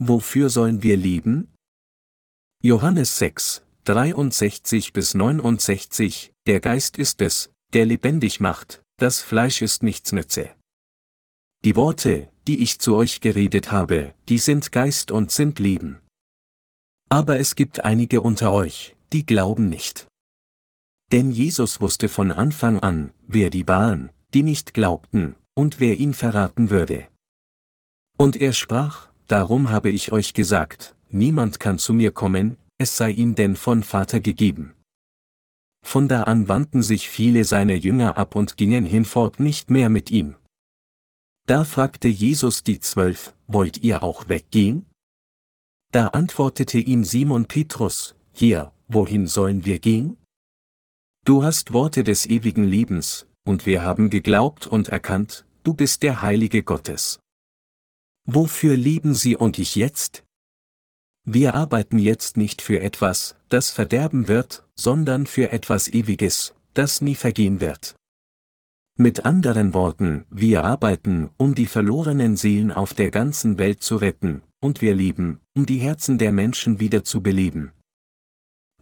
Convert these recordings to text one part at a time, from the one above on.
Wofür sollen wir leben? Johannes 6, 63 bis 69, der Geist ist es, der lebendig macht, das Fleisch ist nichts nütze. Die Worte, die ich zu euch geredet habe, die sind Geist und sind Leben. Aber es gibt einige unter euch, die glauben nicht. Denn Jesus wusste von Anfang an, wer die waren, die nicht glaubten, und wer ihn verraten würde. Und er sprach, Darum habe ich euch gesagt, niemand kann zu mir kommen, es sei ihm denn von Vater gegeben. Von da an wandten sich viele seiner Jünger ab und gingen hinfort nicht mehr mit ihm. Da fragte Jesus die Zwölf, wollt ihr auch weggehen? Da antwortete ihm Simon Petrus, hier, wohin sollen wir gehen? Du hast Worte des ewigen Lebens, und wir haben geglaubt und erkannt, du bist der Heilige Gottes. Wofür lieben sie und ich jetzt? Wir arbeiten jetzt nicht für etwas, das verderben wird, sondern für etwas Ewiges, das nie vergehen wird. Mit anderen Worten, wir arbeiten, um die verlorenen Seelen auf der ganzen Welt zu retten, und wir lieben, um die Herzen der Menschen wieder zu beleben.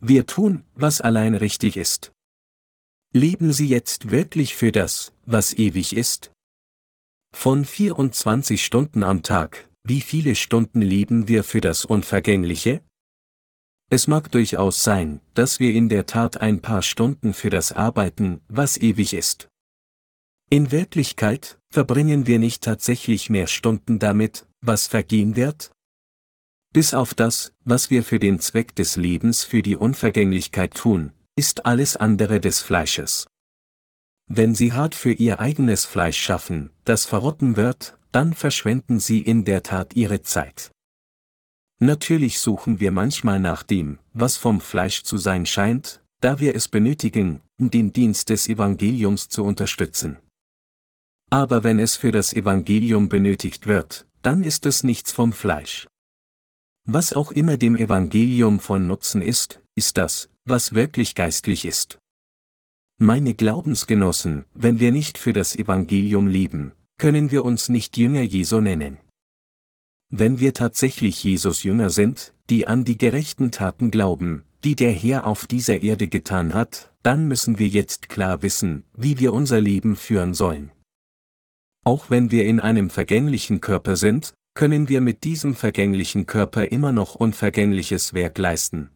Wir tun, was allein richtig ist. Leben Sie jetzt wirklich für das, was ewig ist? Von 24 Stunden am Tag, wie viele Stunden leben wir für das Unvergängliche? Es mag durchaus sein, dass wir in der Tat ein paar Stunden für das arbeiten, was ewig ist. In Wirklichkeit verbringen wir nicht tatsächlich mehr Stunden damit, was vergehen wird? Bis auf das, was wir für den Zweck des Lebens für die Unvergänglichkeit tun, ist alles andere des Fleisches. Wenn sie hart für ihr eigenes Fleisch schaffen, das verrotten wird, dann verschwenden sie in der Tat ihre Zeit. Natürlich suchen wir manchmal nach dem, was vom Fleisch zu sein scheint, da wir es benötigen, um den Dienst des Evangeliums zu unterstützen. Aber wenn es für das Evangelium benötigt wird, dann ist es nichts vom Fleisch. Was auch immer dem Evangelium von Nutzen ist, ist das, was wirklich geistlich ist. Meine Glaubensgenossen, wenn wir nicht für das Evangelium leben, können wir uns nicht Jünger Jesu nennen. Wenn wir tatsächlich Jesus Jünger sind, die an die gerechten Taten glauben, die der Herr auf dieser Erde getan hat, dann müssen wir jetzt klar wissen, wie wir unser Leben führen sollen. Auch wenn wir in einem vergänglichen Körper sind, können wir mit diesem vergänglichen Körper immer noch unvergängliches Werk leisten.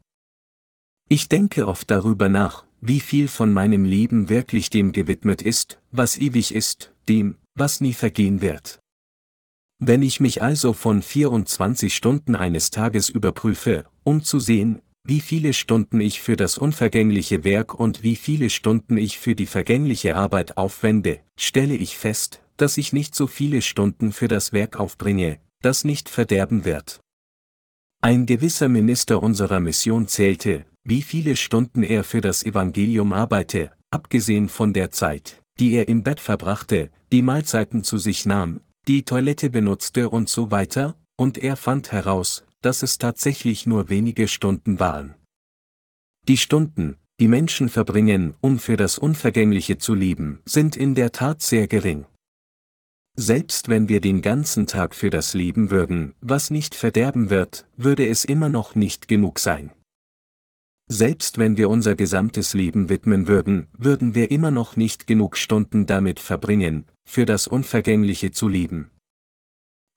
Ich denke oft darüber nach, wie viel von meinem Leben wirklich dem gewidmet ist, was ewig ist, dem, was nie vergehen wird. Wenn ich mich also von 24 Stunden eines Tages überprüfe, um zu sehen, wie viele Stunden ich für das unvergängliche Werk und wie viele Stunden ich für die vergängliche Arbeit aufwende, stelle ich fest, dass ich nicht so viele Stunden für das Werk aufbringe, das nicht verderben wird. Ein gewisser Minister unserer Mission zählte, wie viele Stunden er für das Evangelium arbeite, abgesehen von der Zeit, die er im Bett verbrachte, die Mahlzeiten zu sich nahm, die Toilette benutzte und so weiter, und er fand heraus, dass es tatsächlich nur wenige Stunden waren. Die Stunden, die Menschen verbringen, um für das Unvergängliche zu leben, sind in der Tat sehr gering. Selbst wenn wir den ganzen Tag für das Leben würden, was nicht verderben wird, würde es immer noch nicht genug sein. Selbst wenn wir unser gesamtes Leben widmen würden, würden wir immer noch nicht genug Stunden damit verbringen, für das Unvergängliche zu leben.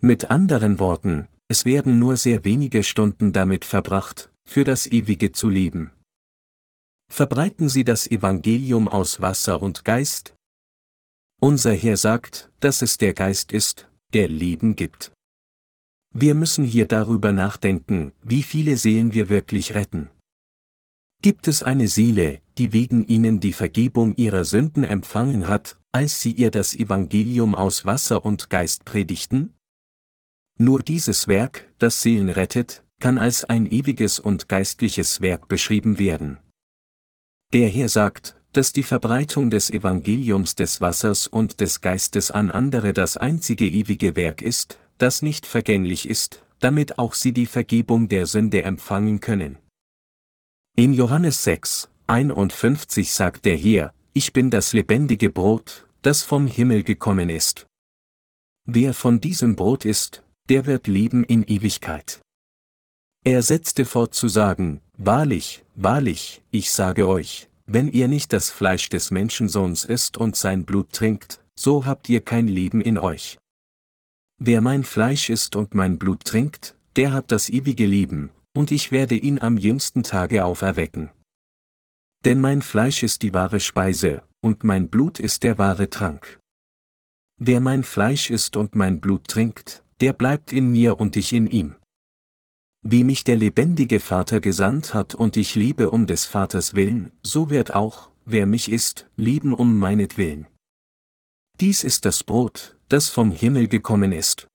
Mit anderen Worten, es werden nur sehr wenige Stunden damit verbracht, für das Ewige zu leben. Verbreiten Sie das Evangelium aus Wasser und Geist? Unser Herr sagt, dass es der Geist ist, der Leben gibt. Wir müssen hier darüber nachdenken, wie viele Seelen wir wirklich retten. Gibt es eine Seele, die wegen ihnen die Vergebung ihrer Sünden empfangen hat, als sie ihr das Evangelium aus Wasser und Geist predigten? Nur dieses Werk, das Seelen rettet, kann als ein ewiges und geistliches Werk beschrieben werden. Der Herr sagt, dass die Verbreitung des Evangeliums des Wassers und des Geistes an andere das einzige ewige Werk ist, das nicht vergänglich ist, damit auch sie die Vergebung der Sünde empfangen können. In Johannes 6, 51 sagt der Herr, ich bin das lebendige Brot, das vom Himmel gekommen ist. Wer von diesem Brot isst, der wird leben in Ewigkeit. Er setzte fort zu sagen, Wahrlich, wahrlich, ich sage euch, wenn ihr nicht das Fleisch des Menschensohns isst und sein Blut trinkt, so habt ihr kein Leben in euch. Wer mein Fleisch isst und mein Blut trinkt, der hat das ewige Leben, und ich werde ihn am jüngsten Tage auferwecken. Denn mein Fleisch ist die wahre Speise, und mein Blut ist der wahre Trank. Wer mein Fleisch isst und mein Blut trinkt, der bleibt in mir und ich in ihm. Wie mich der lebendige Vater gesandt hat und ich liebe um des Vaters willen, so wird auch, wer mich isst, lieben um meinetwillen. Dies ist das Brot, das vom Himmel gekommen ist.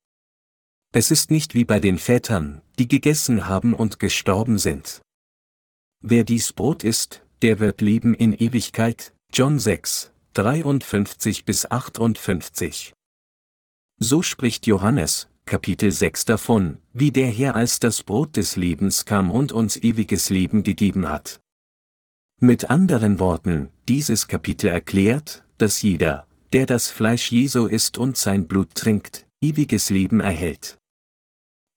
Es ist nicht wie bei den Vätern, die gegessen haben und gestorben sind. Wer dies Brot isst, der wird leben in Ewigkeit. John 6, 53 bis 58. So spricht Johannes, Kapitel 6 davon, wie der Herr als das Brot des Lebens kam und uns ewiges Leben gegeben hat. Mit anderen Worten, dieses Kapitel erklärt, dass jeder, der das Fleisch Jesu isst und sein Blut trinkt, ewiges Leben erhält.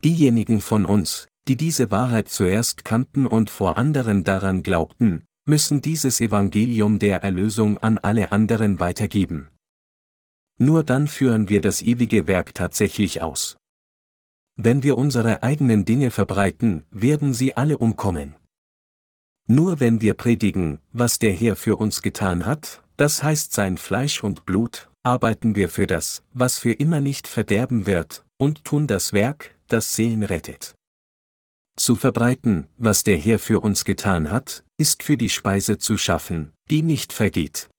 Diejenigen von uns, die diese Wahrheit zuerst kannten und vor anderen daran glaubten, müssen dieses Evangelium der Erlösung an alle anderen weitergeben. Nur dann führen wir das ewige Werk tatsächlich aus. Wenn wir unsere eigenen Dinge verbreiten, werden sie alle umkommen. Nur wenn wir predigen, was der Herr für uns getan hat, das heißt sein Fleisch und Blut, arbeiten wir für das, was für immer nicht verderben wird, und tun das Werk, das Seelen rettet. Zu verbreiten, was der Herr für uns getan hat, ist für die Speise zu schaffen, die nicht vergeht.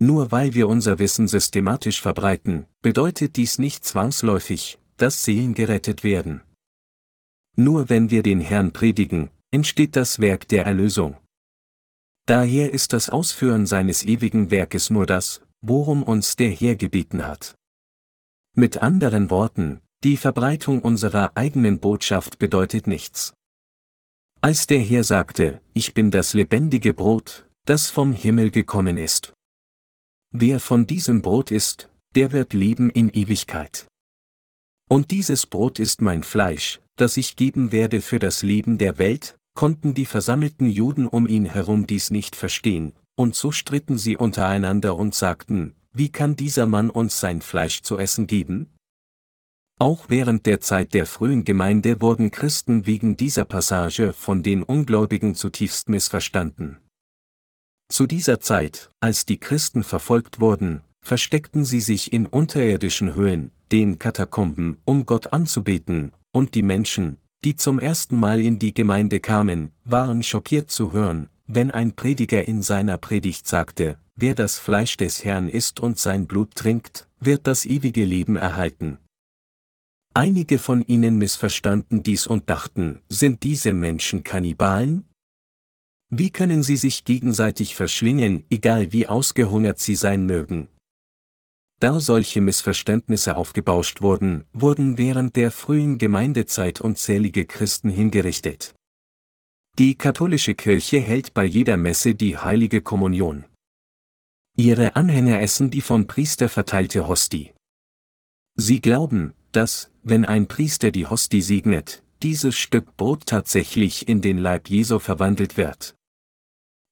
Nur weil wir unser Wissen systematisch verbreiten, bedeutet dies nicht zwangsläufig, dass Seelen gerettet werden. Nur wenn wir den Herrn predigen, entsteht das Werk der Erlösung. Daher ist das Ausführen seines ewigen Werkes nur das, worum uns der Herr gebeten hat. Mit anderen Worten, die Verbreitung unserer eigenen Botschaft bedeutet nichts. Als der Herr sagte, ich bin das lebendige Brot, das vom Himmel gekommen ist. Wer von diesem Brot isst, der wird leben in Ewigkeit. Und dieses Brot ist mein Fleisch, das ich geben werde für das Leben der Welt, konnten die versammelten Juden um ihn herum dies nicht verstehen, und so stritten sie untereinander und sagten, wie kann dieser Mann uns sein Fleisch zu essen geben? Auch während der Zeit der frühen Gemeinde wurden Christen wegen dieser Passage von den Ungläubigen zutiefst missverstanden. Zu dieser Zeit, als die Christen verfolgt wurden, versteckten sie sich in unterirdischen Höhlen, den Katakomben, um Gott anzubeten, und die Menschen, die zum ersten Mal in die Gemeinde kamen, waren schockiert zu hören, wenn ein Prediger in seiner Predigt sagte, wer das Fleisch des Herrn isst und sein Blut trinkt, wird das ewige Leben erhalten. Einige von ihnen missverstanden dies und dachten, sind diese Menschen Kannibalen? Wie können sie sich gegenseitig verschlingen, egal wie ausgehungert sie sein mögen? Da solche Missverständnisse aufgebauscht wurden, wurden während der frühen Gemeindezeit unzählige Christen hingerichtet. Die katholische Kirche hält bei jeder Messe die heilige Kommunion. Ihre Anhänger essen die vom Priester verteilte Hostie. Sie glauben, dass, wenn ein Priester die Hostie segnet, dieses Stück Brot tatsächlich in den Leib Jesu verwandelt wird.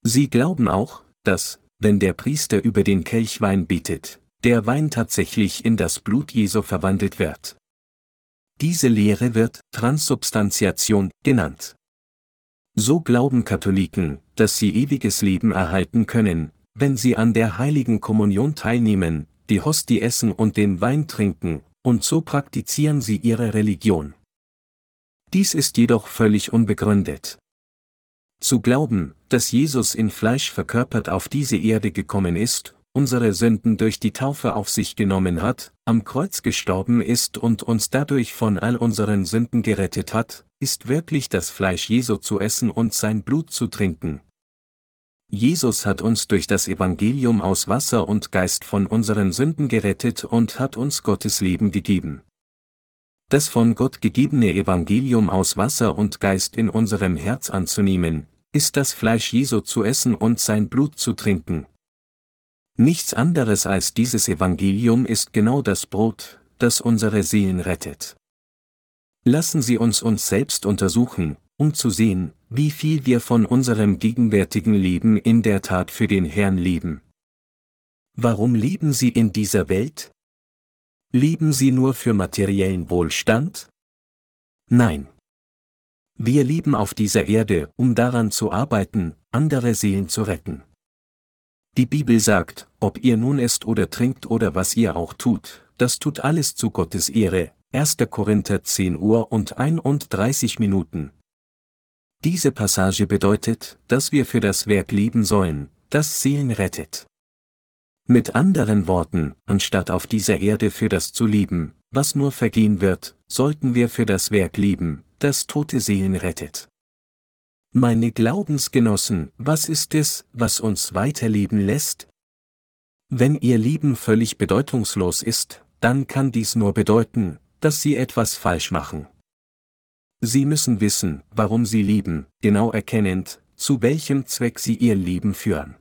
Sie glauben auch, dass, wenn der Priester über den Kelch Wein bietet, der Wein tatsächlich in das Blut Jesu verwandelt wird. Diese Lehre wird Transsubstantiation genannt. So glauben Katholiken, dass sie ewiges Leben erhalten können, wenn sie an der heiligen Kommunion teilnehmen, die Hostie essen und den Wein trinken, und so praktizieren sie ihre Religion. Dies ist jedoch völlig unbegründet. Zu glauben, dass Jesus in Fleisch verkörpert auf diese Erde gekommen ist, unsere Sünden durch die Taufe auf sich genommen hat, am Kreuz gestorben ist und uns dadurch von all unseren Sünden gerettet hat, ist wirklich das Fleisch Jesu zu essen und sein Blut zu trinken. Jesus hat uns durch das Evangelium aus Wasser und Geist von unseren Sünden gerettet und hat uns Gottes Leben gegeben. Das von Gott gegebene Evangelium aus Wasser und Geist in unserem Herz anzunehmen, ist das Fleisch Jesu zu essen und sein Blut zu trinken. Nichts anderes als dieses Evangelium ist genau das Brot, das unsere Seelen rettet. Lassen Sie uns uns selbst untersuchen, um zu sehen, wie viel wir von unserem gegenwärtigen Leben in der Tat für den Herrn lieben. Warum leben Sie in dieser Welt? Lieben Sie nur für materiellen Wohlstand? Nein. Wir lieben auf dieser Erde, um daran zu arbeiten, andere Seelen zu retten. Die Bibel sagt, ob ihr nun esst oder trinkt oder was ihr auch tut, das tut alles zu Gottes Ehre. 1. Korinther 10 Uhr und 31 Minuten. Diese Passage bedeutet, dass wir für das Werk lieben sollen, das Seelen rettet. Mit anderen Worten, anstatt auf dieser Erde für das zu lieben, was nur vergehen wird, sollten wir für das Werk lieben, das tote Seelen rettet. Meine Glaubensgenossen, was ist es, was uns weiterleben lässt? Wenn Ihr Lieben völlig bedeutungslos ist, dann kann dies nur bedeuten, dass Sie etwas falsch machen. Sie müssen wissen, warum Sie lieben, genau erkennend, zu welchem Zweck Sie Ihr Leben führen.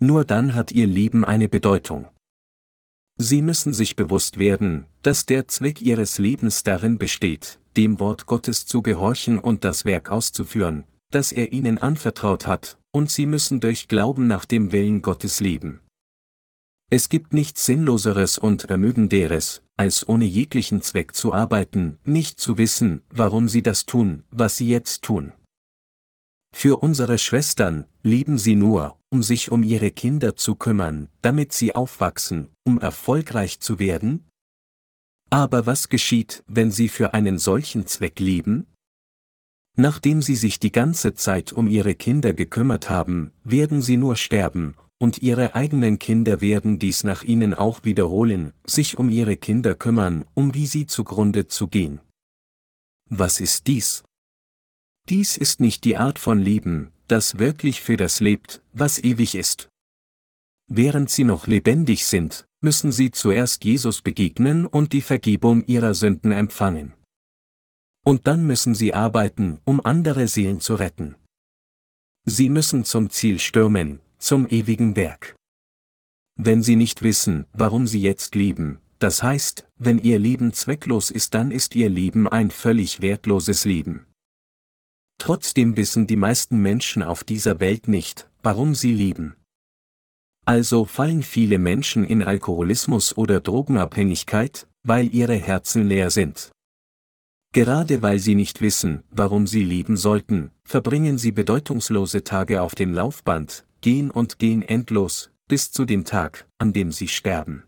Nur dann hat Ihr Leben eine Bedeutung. Sie müssen sich bewusst werden, dass der Zweck Ihres Lebens darin besteht, dem Wort Gottes zu gehorchen und das Werk auszuführen, das er Ihnen anvertraut hat, und Sie müssen durch Glauben nach dem Willen Gottes leben. Es gibt nichts Sinnloseres und Ermüdenderes, als ohne jeglichen Zweck zu arbeiten, nicht zu wissen, warum Sie das tun, was Sie jetzt tun. Für unsere Schwestern, lieben Sie nur, um sich um ihre Kinder zu kümmern, damit sie aufwachsen, um erfolgreich zu werden? Aber was geschieht, wenn Sie für einen solchen Zweck lieben? Nachdem Sie sich die ganze Zeit um Ihre Kinder gekümmert haben, werden Sie nur sterben, und Ihre eigenen Kinder werden dies nach Ihnen auch wiederholen, sich um Ihre Kinder kümmern, um wie sie zugrunde zu gehen. Was ist dies? Dies ist nicht die Art von Leben, das wirklich für das lebt, was ewig ist. Während sie noch lebendig sind, müssen sie zuerst Jesus begegnen und die Vergebung ihrer Sünden empfangen. Und dann müssen sie arbeiten, um andere Seelen zu retten. Sie müssen zum Ziel stürmen, zum ewigen Werk. Wenn sie nicht wissen, warum sie jetzt leben, das heißt, wenn ihr Leben zwecklos ist, dann ist ihr Leben ein völlig wertloses Leben. Trotzdem wissen die meisten Menschen auf dieser Welt nicht, warum sie lieben. Also fallen viele Menschen in Alkoholismus oder Drogenabhängigkeit, weil ihre Herzen leer sind. Gerade weil sie nicht wissen, warum sie lieben sollten, verbringen sie bedeutungslose Tage auf dem Laufband, gehen und gehen endlos, bis zu dem Tag, an dem sie sterben.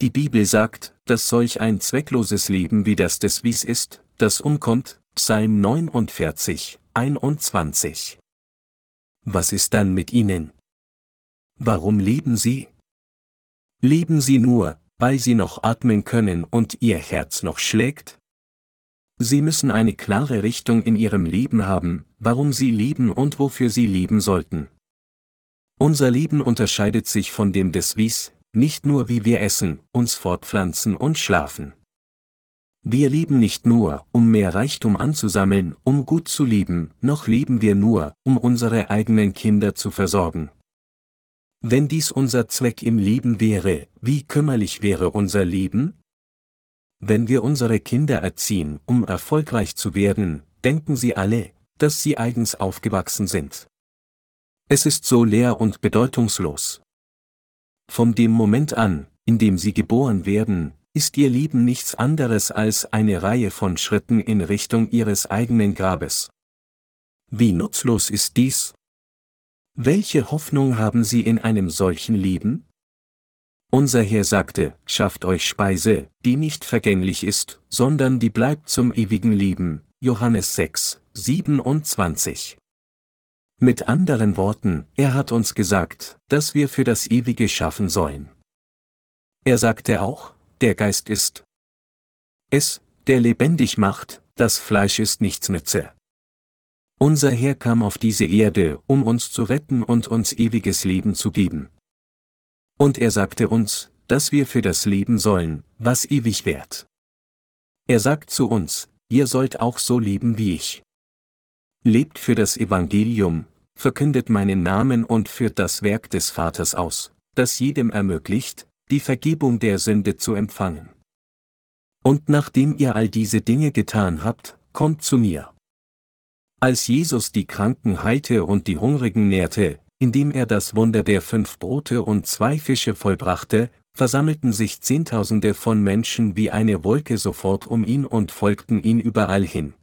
Die Bibel sagt, dass solch ein zweckloses Leben wie das des Wies ist, das umkommt, Psalm 49, 21. Was ist dann mit ihnen? Warum leben sie? Leben sie nur, weil sie noch atmen können und ihr Herz noch schlägt? Sie müssen eine klare Richtung in ihrem Leben haben, warum sie leben und wofür sie leben sollten. Unser Leben unterscheidet sich von dem des Wies, nicht nur wie wir essen, uns fortpflanzen und schlafen. Wir leben nicht nur, um mehr Reichtum anzusammeln, um gut zu leben, noch leben wir nur, um unsere eigenen Kinder zu versorgen. Wenn dies unser Zweck im Leben wäre, wie kümmerlich wäre unser Leben? Wenn wir unsere Kinder erziehen, um erfolgreich zu werden, denken sie alle, dass sie eigens aufgewachsen sind. Es ist so leer und bedeutungslos. Von dem Moment an, in dem sie geboren werden, ist ihr Leben nichts anderes als eine Reihe von Schritten in Richtung ihres eigenen Grabes. Wie nutzlos ist dies? Welche Hoffnung haben Sie in einem solchen Leben? Unser Herr sagte, schafft euch Speise, die nicht vergänglich ist, sondern die bleibt zum ewigen Leben. Johannes 6, 27. Mit anderen Worten, er hat uns gesagt, dass wir für das Ewige schaffen sollen. Er sagte auch, der Geist ist. Es, der lebendig macht, das Fleisch ist nichts nütze. Unser Herr kam auf diese Erde, um uns zu retten und uns ewiges Leben zu geben. Und er sagte uns, dass wir für das Leben sollen, was ewig währt. Er sagt zu uns, ihr sollt auch so leben wie ich. Lebt für das Evangelium, verkündet meinen Namen und führt das Werk des Vaters aus, das jedem ermöglicht, die Vergebung der Sünde zu empfangen. Und nachdem ihr all diese Dinge getan habt, kommt zu mir. Als Jesus die Kranken heilte und die Hungrigen nährte, indem er das Wunder der fünf Brote und zwei Fische vollbrachte, versammelten sich Zehntausende von Menschen wie eine Wolke sofort um ihn und folgten ihn überall hin.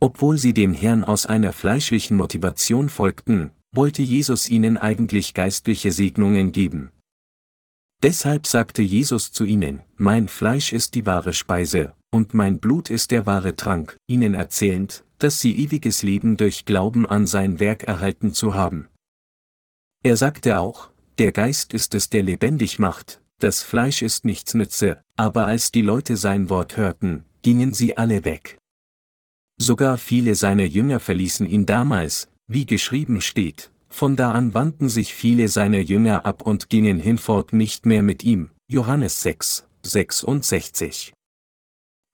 Obwohl sie dem Herrn aus einer fleischlichen Motivation folgten, wollte Jesus ihnen eigentlich geistliche Segnungen geben. Deshalb sagte Jesus zu ihnen, Mein Fleisch ist die wahre Speise, und mein Blut ist der wahre Trank, ihnen erzählend, dass sie ewiges Leben durch Glauben an sein Werk erhalten zu haben. Er sagte auch, der Geist ist es, der lebendig macht, das Fleisch ist nichts nütze, aber als die Leute sein Wort hörten, gingen sie alle weg. Sogar viele seiner Jünger verließen ihn damals, wie geschrieben steht, von da an wandten sich viele seiner Jünger ab und gingen hinfort nicht mehr mit ihm. Johannes 6, 66.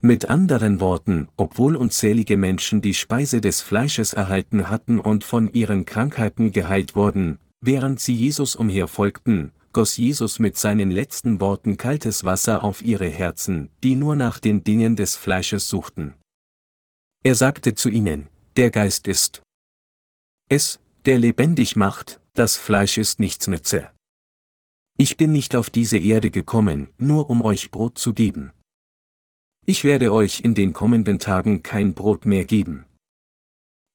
Mit anderen Worten, obwohl unzählige Menschen die Speise des Fleisches erhalten hatten und von ihren Krankheiten geheilt wurden, während sie Jesus umherfolgten, goss Jesus mit seinen letzten Worten kaltes Wasser auf ihre Herzen, die nur nach den Dingen des Fleisches suchten. Er sagte zu ihnen, der Geist ist es, der lebendig macht, das Fleisch ist nichts nütze. Ich bin nicht auf diese Erde gekommen, nur um euch Brot zu geben. Ich werde euch in den kommenden Tagen kein Brot mehr geben.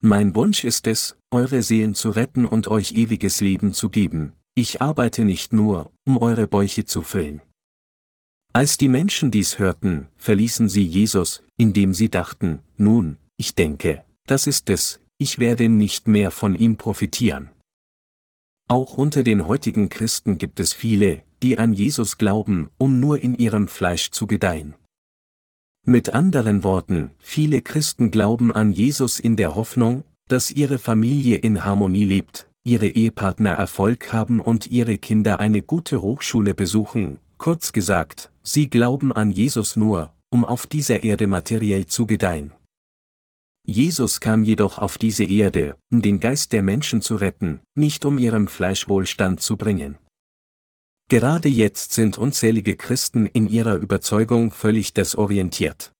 Mein Wunsch ist es, eure Seelen zu retten und euch ewiges Leben zu geben, ich arbeite nicht nur, um eure Bäuche zu füllen. Als die Menschen dies hörten, verließen sie Jesus, indem sie dachten, nun, ich denke, das ist es, ich werde nicht mehr von ihm profitieren. Auch unter den heutigen Christen gibt es viele, die an Jesus glauben, um nur in ihrem Fleisch zu gedeihen. Mit anderen Worten, viele Christen glauben an Jesus in der Hoffnung, dass ihre Familie in Harmonie lebt, ihre Ehepartner Erfolg haben und ihre Kinder eine gute Hochschule besuchen, kurz gesagt, sie glauben an Jesus nur, um auf dieser Erde materiell zu gedeihen. Jesus kam jedoch auf diese Erde, um den Geist der Menschen zu retten, nicht um ihrem Fleisch Wohlstand zu bringen. Gerade jetzt sind unzählige Christen in ihrer Überzeugung völlig desorientiert.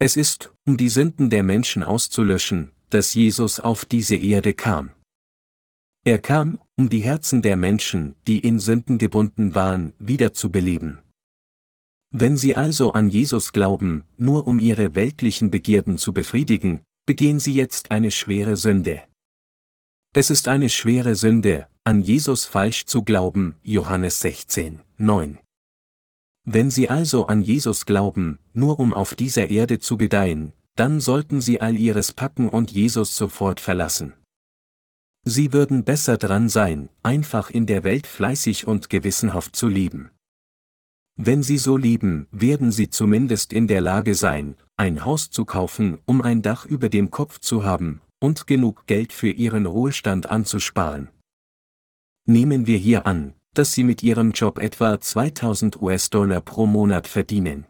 Es ist, um die Sünden der Menschen auszulöschen, dass Jesus auf diese Erde kam. Er kam, um die Herzen der Menschen, die in Sünden gebunden waren, wiederzubeleben. Wenn sie also an Jesus glauben, nur um ihre weltlichen Begierden zu befriedigen, begehen sie jetzt eine schwere Sünde. Es ist eine schwere Sünde, an Jesus falsch zu glauben, Johannes 16, 9. Wenn sie also an Jesus glauben, nur um auf dieser Erde zu gedeihen, dann sollten sie all ihres packen und Jesus sofort verlassen. Sie würden besser dran sein, einfach in der Welt fleißig und gewissenhaft zu leben. Wenn Sie so lieben, werden Sie zumindest in der Lage sein, ein Haus zu kaufen, um ein Dach über dem Kopf zu haben, und genug Geld für Ihren Ruhestand anzusparen. Nehmen wir hier an, dass Sie mit Ihrem Job etwa 2000 US-Dollar pro Monat verdienen.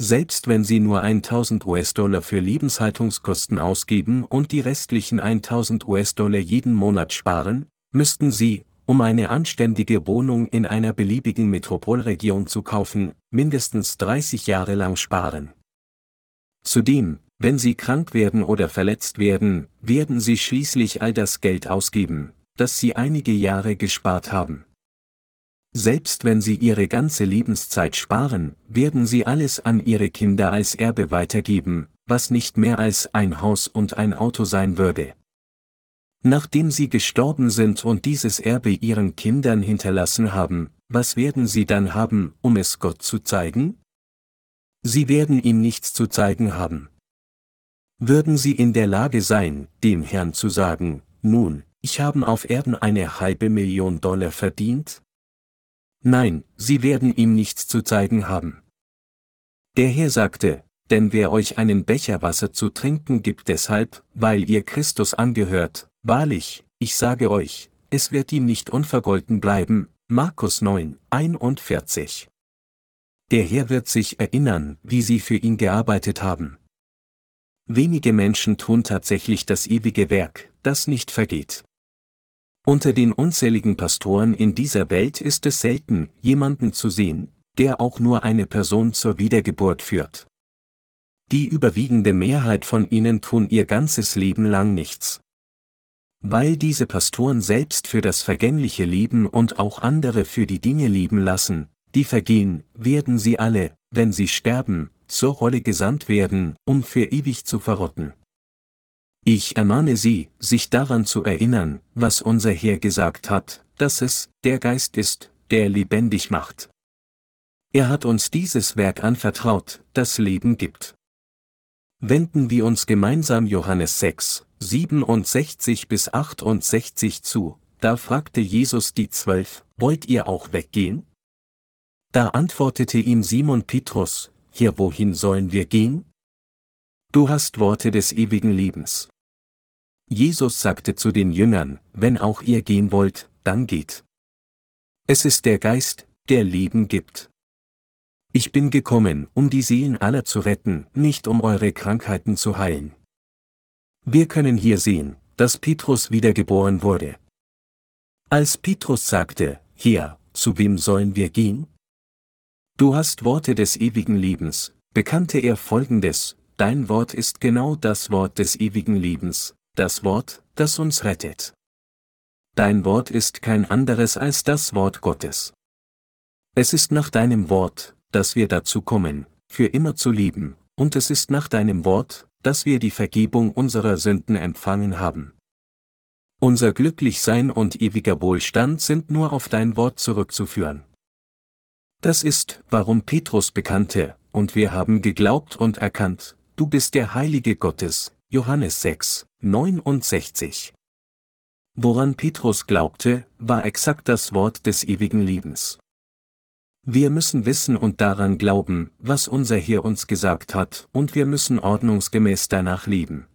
Selbst wenn Sie nur 1000 US-Dollar für Lebenshaltungskosten ausgeben und die restlichen 1000 US-Dollar jeden Monat sparen, müssten Sie, um eine anständige Wohnung in einer beliebigen Metropolregion zu kaufen, mindestens 30 Jahre lang sparen. Zudem, wenn Sie krank werden oder verletzt werden, werden Sie schließlich all das Geld ausgeben, das Sie einige Jahre gespart haben. Selbst wenn Sie Ihre ganze Lebenszeit sparen, werden Sie alles an Ihre Kinder als Erbe weitergeben, was nicht mehr als ein Haus und ein Auto sein würde. Nachdem sie gestorben sind und dieses Erbe ihren Kindern hinterlassen haben, was werden sie dann haben, um es Gott zu zeigen? Sie werden ihm nichts zu zeigen haben. Würden sie in der Lage sein, dem Herrn zu sagen, nun, ich habe auf Erden eine halbe Million Dollar verdient? Nein, sie werden ihm nichts zu zeigen haben. Der Herr sagte, denn wer euch einen Becher Wasser zu trinken gibt deshalb, weil ihr Christus angehört, Wahrlich, ich sage euch, es wird ihm nicht unvergolten bleiben. Markus 9, 41. Der Herr wird sich erinnern, wie sie für ihn gearbeitet haben. Wenige Menschen tun tatsächlich das ewige Werk, das nicht vergeht. Unter den unzähligen Pastoren in dieser Welt ist es selten, jemanden zu sehen, der auch nur eine Person zur Wiedergeburt führt. Die überwiegende Mehrheit von ihnen tun ihr ganzes Leben lang nichts. Weil diese Pastoren selbst für das vergängliche Leben und auch andere für die Dinge lieben lassen, die vergehen, werden sie alle, wenn sie sterben, zur Rolle gesandt werden, um für ewig zu verrotten. Ich ermahne Sie, sich daran zu erinnern, was unser Herr gesagt hat, dass es der Geist ist, der lebendig macht. Er hat uns dieses Werk anvertraut, das Leben gibt. Wenden wir uns gemeinsam Johannes 6, 67 bis 68 zu, da fragte Jesus die Zwölf, wollt ihr auch weggehen? Da antwortete ihm Simon Petrus, hier wohin sollen wir gehen? Du hast Worte des ewigen Lebens. Jesus sagte zu den Jüngern, wenn auch ihr gehen wollt, dann geht. Es ist der Geist, der Leben gibt. Ich bin gekommen, um die Seelen aller zu retten, nicht um eure Krankheiten zu heilen. Wir können hier sehen, dass Petrus wiedergeboren wurde. Als Petrus sagte, hier, zu wem sollen wir gehen? Du hast Worte des ewigen Lebens, bekannte er folgendes, dein Wort ist genau das Wort des ewigen Lebens, das Wort, das uns rettet. Dein Wort ist kein anderes als das Wort Gottes. Es ist nach deinem Wort, dass wir dazu kommen, für immer zu lieben, und es ist nach deinem Wort, dass wir die Vergebung unserer Sünden empfangen haben. Unser Glücklichsein und ewiger Wohlstand sind nur auf dein Wort zurückzuführen. Das ist, warum Petrus bekannte, und wir haben geglaubt und erkannt, du bist der Heilige Gottes, Johannes 6, 69. Woran Petrus glaubte, war exakt das Wort des ewigen Lebens. Wir müssen wissen und daran glauben, was unser Herr uns gesagt hat, und wir müssen ordnungsgemäß danach leben.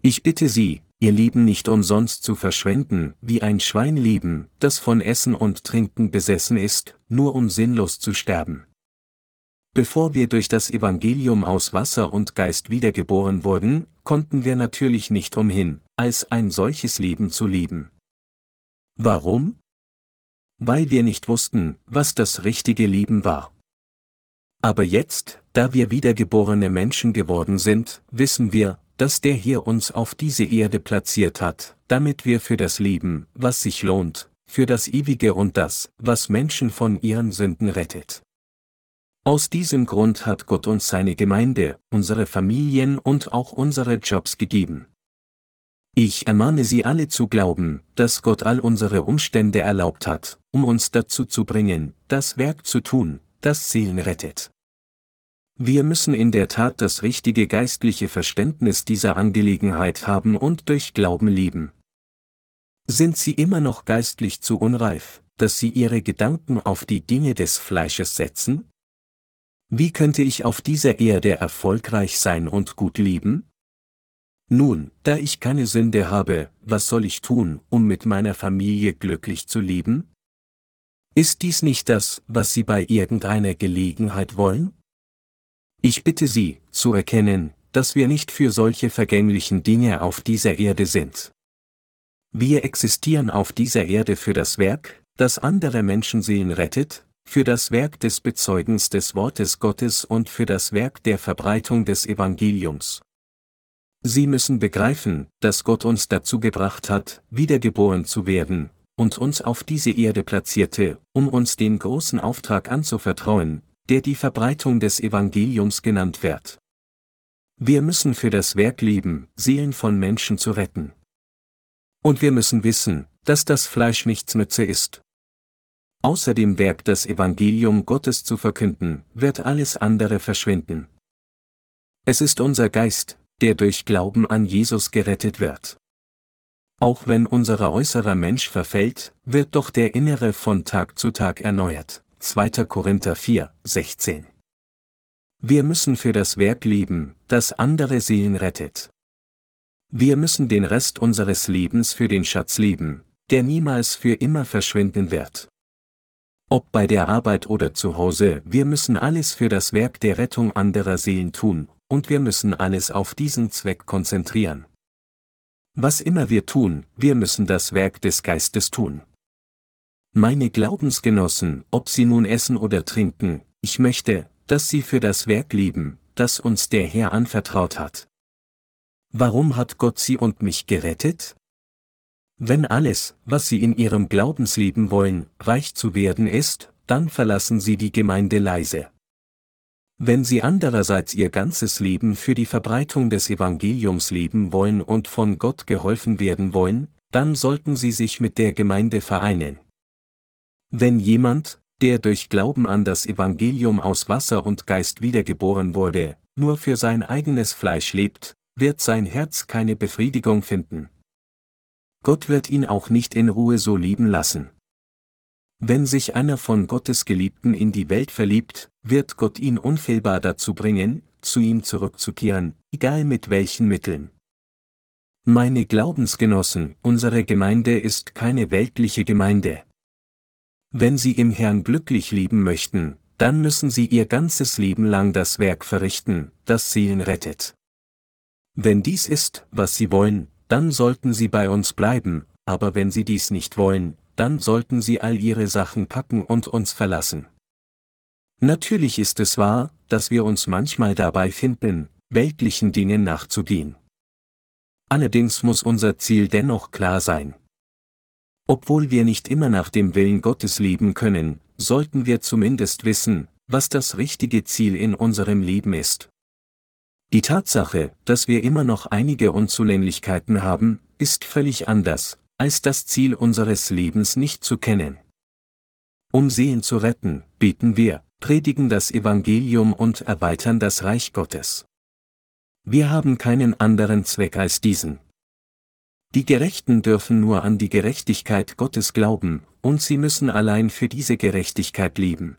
Ich bitte Sie, Ihr Leben nicht umsonst zu verschwenden, wie ein Schwein leben, das von Essen und Trinken besessen ist, nur um sinnlos zu sterben. Bevor wir durch das Evangelium aus Wasser und Geist wiedergeboren wurden, konnten wir natürlich nicht umhin, als ein solches Leben zu leben. Warum? Weil wir nicht wussten, was das richtige Leben war. Aber jetzt, da wir wiedergeborene Menschen geworden sind, wissen wir, dass der hier uns auf diese Erde platziert hat, damit wir für das Leben, was sich lohnt, für das Ewige und das, was Menschen von ihren Sünden rettet. Aus diesem Grund hat Gott uns seine Gemeinde, unsere Familien und auch unsere Jobs gegeben. Ich ermahne Sie alle zu glauben, dass Gott all unsere Umstände erlaubt hat, um uns dazu zu bringen, das Werk zu tun, das Seelen rettet. Wir müssen in der Tat das richtige geistliche Verständnis dieser Angelegenheit haben und durch Glauben leben. Sind Sie immer noch geistlich zu unreif, dass Sie Ihre Gedanken auf die Dinge des Fleisches setzen? Wie könnte ich auf dieser Erde erfolgreich sein und gut leben? Nun, da ich keine Sünde habe, was soll ich tun, um mit meiner Familie glücklich zu leben? Ist dies nicht das, was Sie bei irgendeiner Gelegenheit wollen? Ich bitte Sie, zu erkennen, dass wir nicht für solche vergänglichen Dinge auf dieser Erde sind. Wir existieren auf dieser Erde für das Werk, das andere Menschenseelen rettet, für das Werk des Bezeugens des Wortes Gottes und für das Werk der Verbreitung des Evangeliums. Sie müssen begreifen, dass Gott uns dazu gebracht hat, wiedergeboren zu werden, und uns auf diese Erde platzierte, um uns den großen Auftrag anzuvertrauen, der die Verbreitung des Evangeliums genannt wird. Wir müssen für das Werk leben, Seelen von Menschen zu retten. Und wir müssen wissen, dass das Fleisch nichts nütze ist, Außer dem Werk das Evangelium Gottes zu verkünden, wird alles andere verschwinden. Es ist unser Geist, der durch Glauben an Jesus gerettet wird. Auch wenn unser äußerer Mensch verfällt, wird doch der innere von Tag zu Tag erneuert. 2. Korinther 4, 16. Wir müssen für das Werk leben, das andere Seelen rettet. Wir müssen den Rest unseres Lebens für den Schatz leben, der niemals für immer verschwinden wird. Ob bei der Arbeit oder zu Hause, wir müssen alles für das Werk der Rettung anderer Seelen tun, und wir müssen alles auf diesen Zweck konzentrieren. Was immer wir tun, wir müssen das Werk des Geistes tun. Meine Glaubensgenossen, ob sie nun essen oder trinken, ich möchte, dass sie für das Werk lieben, das uns der Herr anvertraut hat. Warum hat Gott sie und mich gerettet? Wenn alles, was sie in ihrem Glaubensleben wollen, reich zu werden ist, dann verlassen sie die Gemeinde leise. Wenn sie andererseits ihr ganzes Leben für die Verbreitung des Evangeliums leben wollen und von Gott geholfen werden wollen, dann sollten sie sich mit der Gemeinde vereinen. Wenn jemand, der durch Glauben an das Evangelium aus Wasser und Geist wiedergeboren wurde, nur für sein eigenes Fleisch lebt, wird sein Herz keine Befriedigung finden. Gott wird ihn auch nicht in Ruhe so lieben lassen. Wenn sich einer von Gottes Geliebten in die Welt verliebt, wird Gott ihn unfehlbar dazu bringen, zu ihm zurückzukehren, egal mit welchen Mitteln. Meine Glaubensgenossen, unsere Gemeinde ist keine weltliche Gemeinde. Wenn Sie im Herrn glücklich leben möchten, dann müssen Sie Ihr ganzes Leben lang das Werk verrichten, das Seelen rettet. Wenn dies ist, was Sie wollen, dann sollten Sie bei uns bleiben, aber wenn Sie dies nicht wollen, dann sollten Sie all Ihre Sachen packen und uns verlassen. Natürlich ist es wahr, dass wir uns manchmal dabei finden, weltlichen Dingen nachzugehen. Allerdings muss unser Ziel dennoch klar sein. Obwohl wir nicht immer nach dem Willen Gottes leben können, sollten wir zumindest wissen, was das richtige Ziel in unserem Leben ist. Die Tatsache, dass wir immer noch einige Unzulänglichkeiten haben, ist völlig anders, als das Ziel unseres Lebens nicht zu kennen. Um Seelen zu retten, beten wir, predigen das Evangelium und erweitern das Reich Gottes. Wir haben keinen anderen Zweck als diesen. Die Gerechten dürfen nur an die Gerechtigkeit Gottes glauben, und sie müssen allein für diese Gerechtigkeit leben.